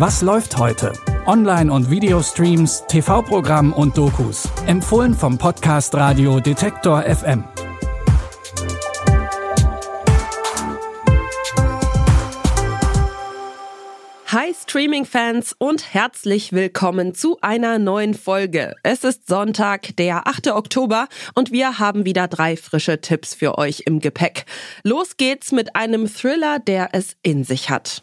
Was läuft heute? Online- und Videostreams, TV-Programm und Dokus. Empfohlen vom Podcast Radio Detektor FM. Hi Streaming-Fans und herzlich willkommen zu einer neuen Folge. Es ist Sonntag, der 8. Oktober und wir haben wieder drei frische Tipps für euch im Gepäck. Los geht's mit einem Thriller, der es in sich hat.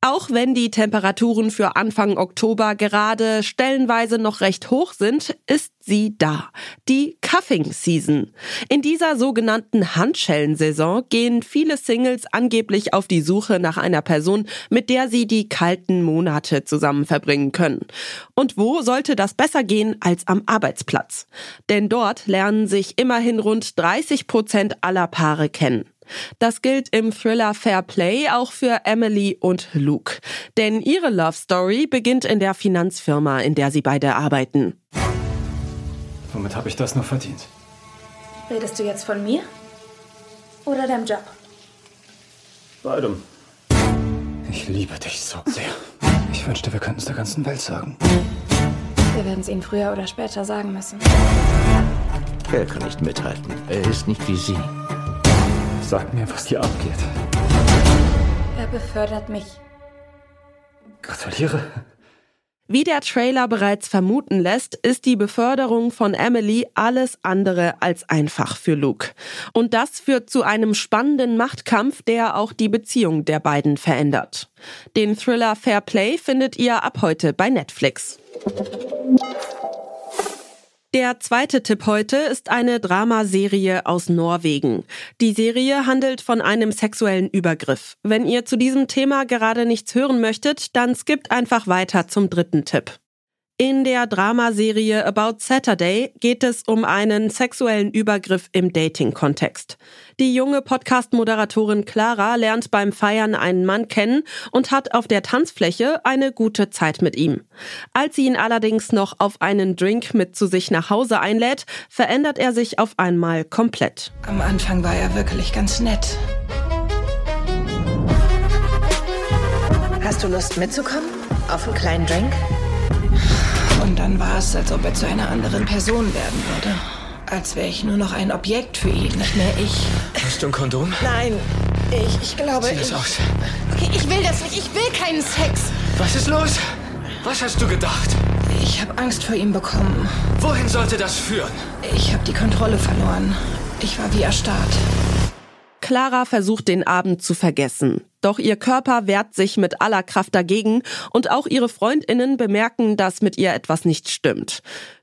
Auch wenn die Temperaturen für Anfang Oktober gerade stellenweise noch recht hoch sind, ist sie da. Die Cuffing Season. In dieser sogenannten Handschellensaison gehen viele Singles angeblich auf die Suche nach einer Person, mit der sie die kalten Monate zusammen verbringen können. Und wo sollte das besser gehen als am Arbeitsplatz? Denn dort lernen sich immerhin rund 30 Prozent aller Paare kennen. Das gilt im Thriller Fair Play auch für Emily und Luke. Denn ihre Love Story beginnt in der Finanzfirma, in der sie beide arbeiten. Womit habe ich das nur verdient? Redest du jetzt von mir? Oder deinem Job? Beidem. Ich liebe dich so sehr. Ich wünschte, wir könnten es der ganzen Welt sagen. Wir werden es ihnen früher oder später sagen müssen. Er kann nicht mithalten. Er ist nicht wie Sie. Sag mir, was hier abgeht. Er befördert mich. Gratuliere. Wie der Trailer bereits vermuten lässt, ist die Beförderung von Emily alles andere als einfach für Luke. Und das führt zu einem spannenden Machtkampf, der auch die Beziehung der beiden verändert. Den Thriller Fair Play findet ihr ab heute bei Netflix. Der zweite Tipp heute ist eine Dramaserie aus Norwegen. Die Serie handelt von einem sexuellen Übergriff. Wenn ihr zu diesem Thema gerade nichts hören möchtet, dann skippt einfach weiter zum dritten Tipp. In der Dramaserie About Saturday geht es um einen sexuellen Übergriff im Dating-Kontext. Die junge Podcast-Moderatorin Clara lernt beim Feiern einen Mann kennen und hat auf der Tanzfläche eine gute Zeit mit ihm. Als sie ihn allerdings noch auf einen Drink mit zu sich nach Hause einlädt, verändert er sich auf einmal komplett. Am Anfang war er wirklich ganz nett. Hast du Lust mitzukommen? Auf einen kleinen Drink? Und dann war es, als ob er zu einer anderen Person werden würde. Als wäre ich nur noch ein Objekt für ihn, nicht mehr ich. Hast du ein Kondom? Nein, ich, ich glaube. Sieh das ich, aus. Okay, ich will das nicht. Ich will keinen Sex. Was ist los? Was hast du gedacht? Ich habe Angst vor ihm bekommen. Wohin sollte das führen? Ich habe die Kontrolle verloren. Ich war wie erstarrt. Clara versucht den Abend zu vergessen. Doch ihr Körper wehrt sich mit aller Kraft dagegen und auch ihre Freundinnen bemerken, dass mit ihr etwas nicht stimmt.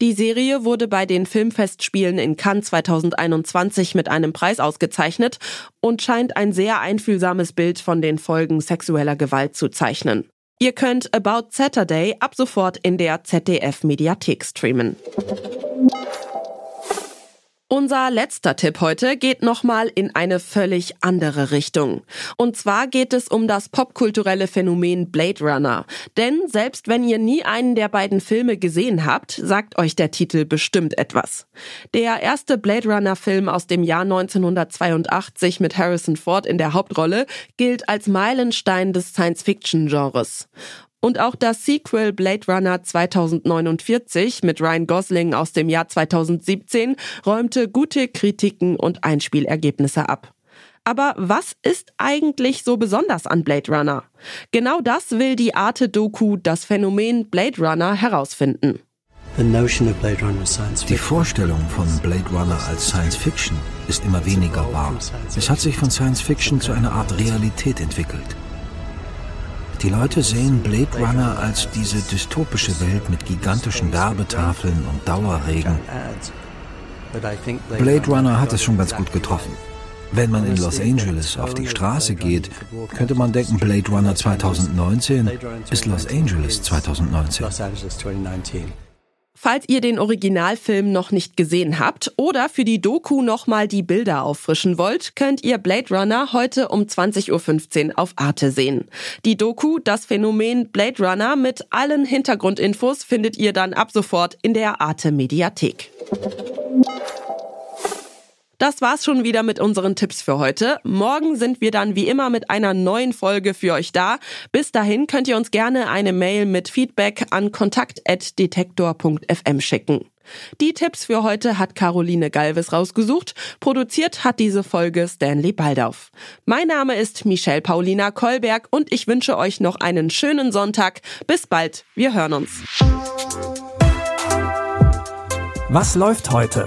Die Serie wurde bei den Filmfestspielen in Cannes 2021 mit einem Preis ausgezeichnet und scheint ein sehr einfühlsames Bild von den Folgen sexueller Gewalt zu zeichnen. Ihr könnt About Saturday ab sofort in der ZDF Mediathek streamen. Unser letzter Tipp heute geht nochmal in eine völlig andere Richtung. Und zwar geht es um das popkulturelle Phänomen Blade Runner. Denn selbst wenn ihr nie einen der beiden Filme gesehen habt, sagt euch der Titel bestimmt etwas. Der erste Blade Runner Film aus dem Jahr 1982 mit Harrison Ford in der Hauptrolle gilt als Meilenstein des Science-Fiction-Genres. Und auch das Sequel Blade Runner 2049 mit Ryan Gosling aus dem Jahr 2017 räumte gute Kritiken und Einspielergebnisse ab. Aber was ist eigentlich so besonders an Blade Runner? Genau das will die Arte-Doku Das Phänomen Blade Runner herausfinden. Die Vorstellung von Blade Runner als Science Fiction ist immer weniger wahr. Es hat sich von Science Fiction zu einer Art Realität entwickelt. Die Leute sehen Blade Runner als diese dystopische Welt mit gigantischen Werbetafeln und Dauerregen. Blade Runner hat es schon ganz gut getroffen. Wenn man in Los Angeles auf die Straße geht, könnte man denken, Blade Runner 2019 ist Los Angeles 2019. Falls ihr den Originalfilm noch nicht gesehen habt oder für die Doku nochmal die Bilder auffrischen wollt, könnt ihr Blade Runner heute um 20.15 Uhr auf Arte sehen. Die Doku, das Phänomen Blade Runner mit allen Hintergrundinfos findet ihr dann ab sofort in der Arte Mediathek. Das war's schon wieder mit unseren Tipps für heute. Morgen sind wir dann wie immer mit einer neuen Folge für euch da. Bis dahin könnt ihr uns gerne eine Mail mit Feedback an kontakt.detektor.fm schicken. Die Tipps für heute hat Caroline Galvis rausgesucht. Produziert hat diese Folge Stanley Baldauf. Mein Name ist Michelle Paulina Kolberg und ich wünsche euch noch einen schönen Sonntag. Bis bald. Wir hören uns. Was läuft heute?